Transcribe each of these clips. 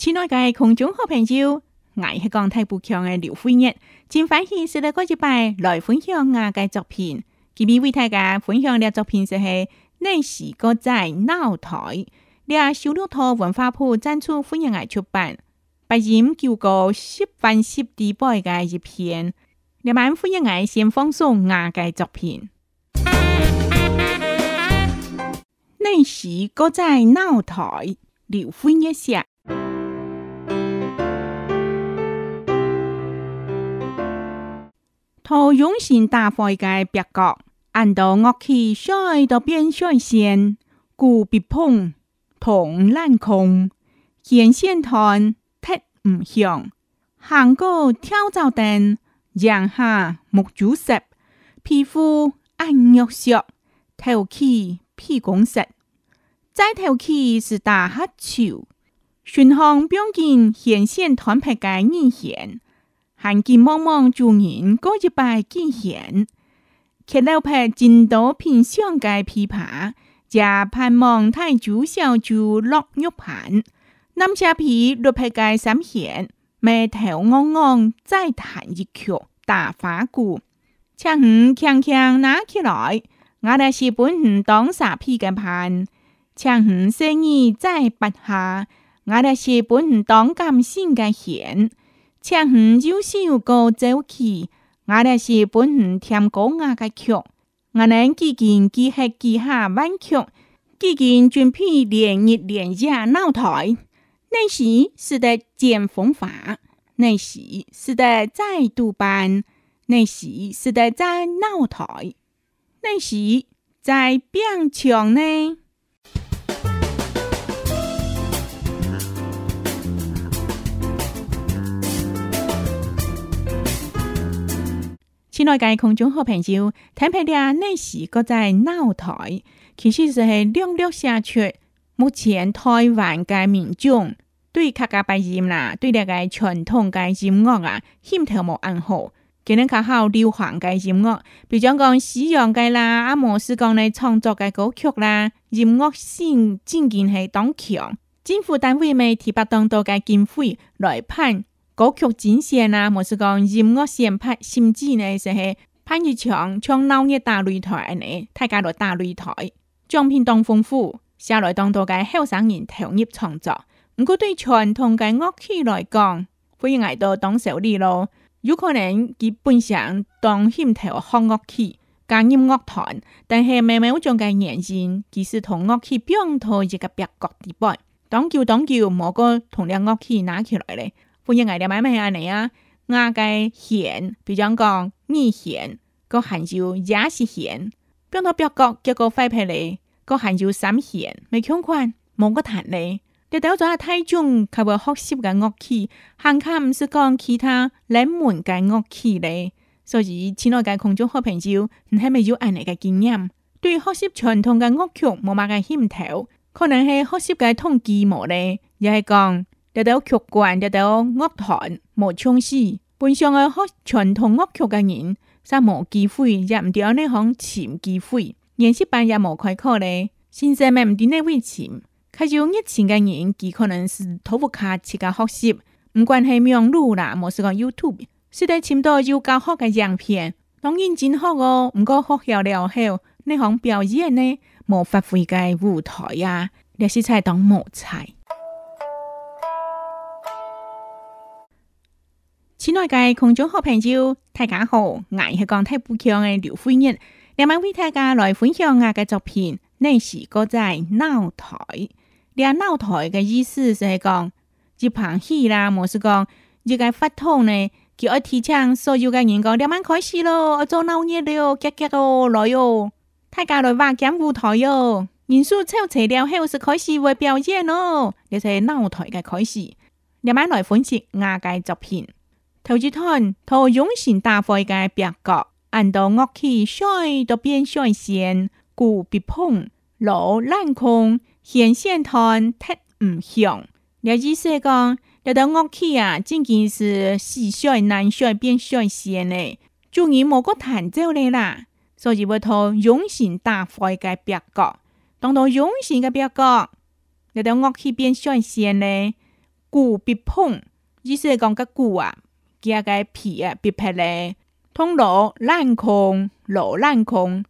亲爱的观众好朋友，我是讲台不强的刘辉日，今翻是四十九页来分享我的作品。今天为大家分享的作品是《那史歌在闹台》，在小六套文化部赞助，欢迎来出版。不忍叫个十分十地白的一篇，来慢欢迎来先放松我的作品。那时歌在闹台，刘辉日写。好用心打发一个别国，按到乐器甩到边甩线，古别碰，同难空，弦线断，踢唔响，行过跳蚤店，上下木珠石，皮肤暗肉色，头起屁光石，再头起是大黑球，巡航标记弦线断皮个眼险。汗津茫茫，做人过一百经验。开头拍金刀品上界琵琶加盼望太，九小就落玉盘。南下皮落拍界三线，眉头昂昂再弹一曲大花鼓。唱完唱唱拿起来，我的是本当耍皮的盘。唱完生意再拔下，我的是本当感性的线。唱完又唱高走起，我俩是本县天狗牙的曲，我们几近几黑几下万曲，几近准备连日连夜闹台。那时是在建凤凰，那时是在在渡班，那时是在闹台，那时在边唱呢。天内界群众看评照，睇平啲那时个在闹台，其实是系亮亮下出。目前台湾嘅民众对客家白音啦，对那个传统嘅音乐啊，欠头无安好。佢日较好流行嘅音乐，比如讲西洋嘅啦，阿莫斯讲嚟创作嘅歌曲啦，音乐性真系当强。政府单位咪提拔当多嘅经费来判。歌曲展现啊，莫是讲音乐先拍，甚至呢就系拍住场，唱闹热大擂台呢，大家度大擂台，奖品当丰富，下来当多届后生人投入创作。不过对传统嘅乐器来讲，会挨到当手力咯，有可能基本想当兴头学乐器，加入乐团，但系慢慢将佢养成，其实同乐器并头一个别角地位，当叫当叫，某个同靓乐器拿起来咧。富人外边买卖系安尼啊，我计县，比如讲你县，个汉朝也是县。变到别国结果废皮嚟，个汉朝三县没穷款，冇个谈呢。你到咗阿泰中，佢话学习嘅乐器，行定唔是讲其他冷门嘅乐器嘞。所以亲爱日同咗好朋友，你系咪有安尼嘅经验？对学习传统嘅乐器冇乜嘅兴趣，可能系学习嘅动机冇咧，又系讲。得到曲冠，得到乐团，莫尝试。本上个学传统乐曲嘅人，煞冇机会，入唔到呢行前机会。演戏班也冇开课咧。现在咪唔知呢位前，开始热情嘅人，极可能是托副卡自架学习，毋管系咩路啦，冇是讲 YouTube，识得签多有教学嘅样片，当然真好哦。不过学校了后，呢行表演呢，冇发挥嘅舞台呀，那些才当莫材。亲爱的观众和朋友，大家好！我是讲台不强的刘飞人。今面为大家来分享我的作品，那是个在闹台。你闹台的意思是讲，一棚戏啦，莫是讲，一个发通呢，就要提前所有的人讲，点蚊开始咯，我做闹热了，急急哦来哦！大家来话讲舞台哟，人数凑齐了，后，是开始会表演咯，这是闹台的开始。今面来分析我的作品。头只摊托用心大开嘅白角，按到乐器衰到变衰线，故必碰老烂空，咸鲜摊太唔香。廖二叔讲：，人到乐器啊，真系是西衰南衰变衰线呢，终于冇个弹奏嚟啦。所以要托用心大开嘅白角，当当用心嘅白角，人到乐器变衰线呢，故必碰。二叔讲嘅故啊。加个皮啊，皮皮嘞！通落烂空，落烂空，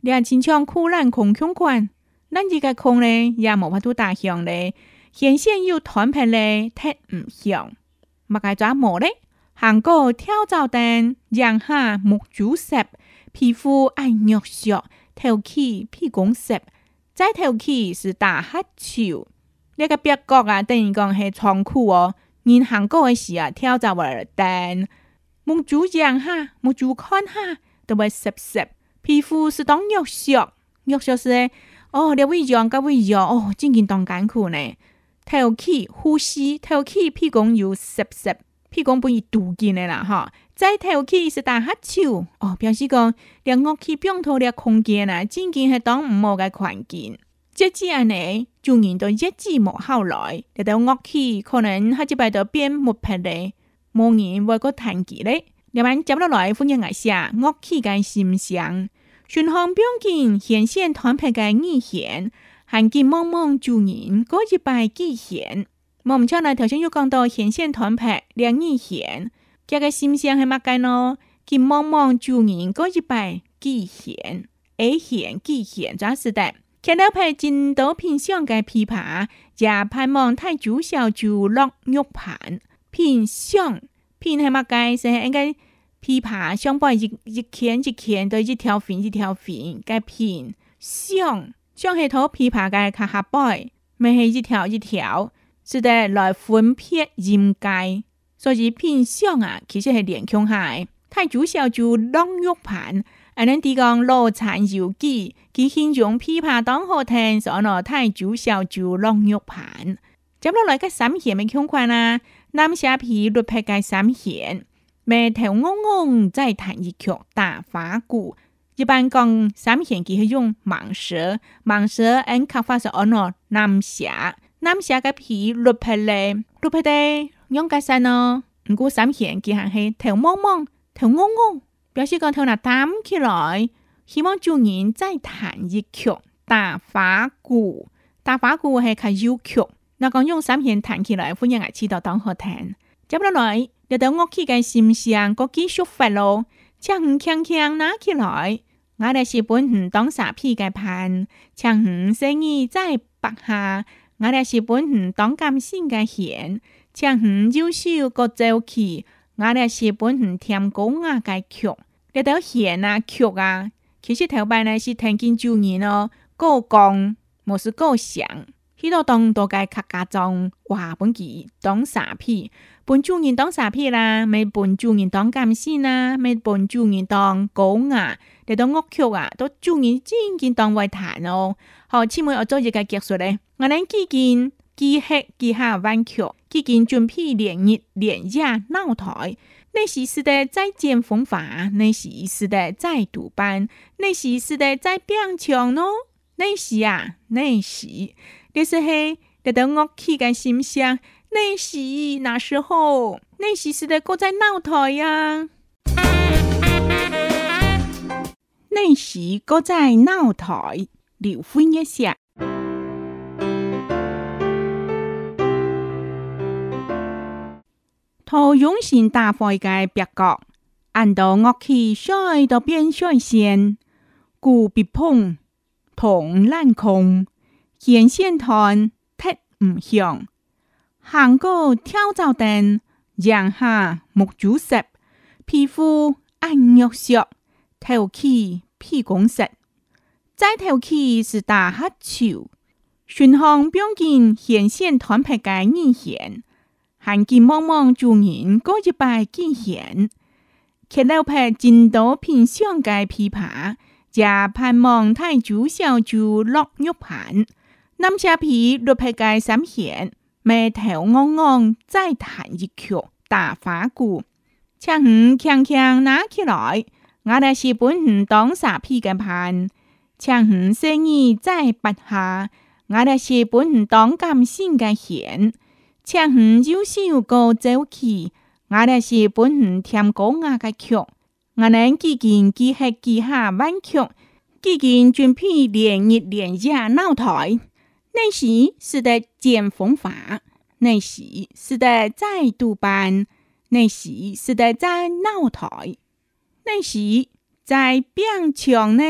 两千枪苦烂空穷款，咱这个空嘞也无法度打响嘞。现线又团皮嘞，踢唔响。物该抓毛嘞？韩国跳蚤灯，上海木竹石，皮肤爱肉色，头起皮光石，再头起是大黑潮。你个别国啊，等于讲系仓库哦。银行过诶时啊，跳就话但望主样哈，望主看哈，都会湿湿皮肤是当肉色，肉色是哦，两胃热加胃热哦，真劲当艰苦呢。透气呼吸透气，屁公又湿湿，屁公不易堵进来啦，哈。再透气是打哈手，哦，表示讲连恶气并脱了空间啊，真劲系当唔好嘅环境。接支安尼，就人到一支木后来，嚟到乐器可能下即摆到变木拍咧，冇人会个弹吉他。另外接落来，夫人一下乐器嘅心赏，巡航标现显现团判嘅耳显，还金茫茫做人过一摆耳显，我唔错呢，头先又讲到显现团判两耳显，家个欣赏系乜嘅呢？含茫茫满人过一摆耳显，a 显耳显，做乜的。看到拍筋斗品相嘅枇杷，也盼望太主小就落玉盘。品相片系乜嘢？是应该枇杷相摆一一天一天都一条粉一条粉嘅品相相系土枇杷嘅壳下摆，唔系一条一条，是得来分片应该。所以品相啊，其实系点下好？太主小就落玉盘。俺们提供老残有记，其形容琵琶当好听，所拿太主小就浪玉盘。接落来嘅三弦嘅腔款啊，南下皮律拍嘅三弦，眉头昂昂再弹一曲大法鼓。一般讲三弦佢係用盲舌，盲舌按刻法是按落南下，南下嘅皮律拍咧，律拍咧用嘅啥呢？唔过三弦佢係頭蒙蒙，頭昂昂。表示讲，头那弹起来，希望众人再弹一曲《打花鼓》。打花鼓系开优曲，那讲用三弦弹起来，富人爱听到当何弹。接不落来，要到我起个心上，个技术发咯，强轻轻拿起来。我哋是本行当耍皮嘅盘，强强生意在白下。我哋是本行当感性嘅弦，强强优秀个奏曲。我咧是本唔听讲啊，该曲，呢啲戏啊曲啊，其实头摆呢是听见主演咯，高讲冇是高想，许多当都该客家种话本剧当傻皮，本主演当傻皮啦，咪本主演当干事啦，咪本主演当讲啊，呢啲恶曲啊，都主演真经当外坛咯。好，今日我做一嘅结束咧，我哋再见，记吃记下弯曲。已经准备连日连夜闹台，内时是的再建风华，内时是的再读班，内时是的再变强哦。内时啊，内时，这是嘿得等我气个心想，内时那时候，内时是的搁在闹台呀，内时搁在闹台，刘辉一写。好用心打块个别角，按到乐器衰到边衰线，鼓鼻碰，同烂空，显线团特唔像，行过跳蚤灯，上下木珠石，皮肤暗肉色，透气皮光石，再透气是大黑球，巡航标面显现端皮嘅异象。汗津茫茫，做人过一百经验。开头拍金刀片，香芥琵琶，加盼望太煮小煮落玉盘。南下皮落拍个三片，眉头昂昂再弹一曲大花鼓。强强强强拿起来，我的是本当耍皮的盘。强强生意再拔下，我的是本当感性的弦。唱完又唱高走起，我来是本县天狗阿的曲。我人只见机黑》、《机下万曲，只见军片连日连夜闹台。那时是在建风化，那是是在再度班，那是是在闹台，那时在变强呢。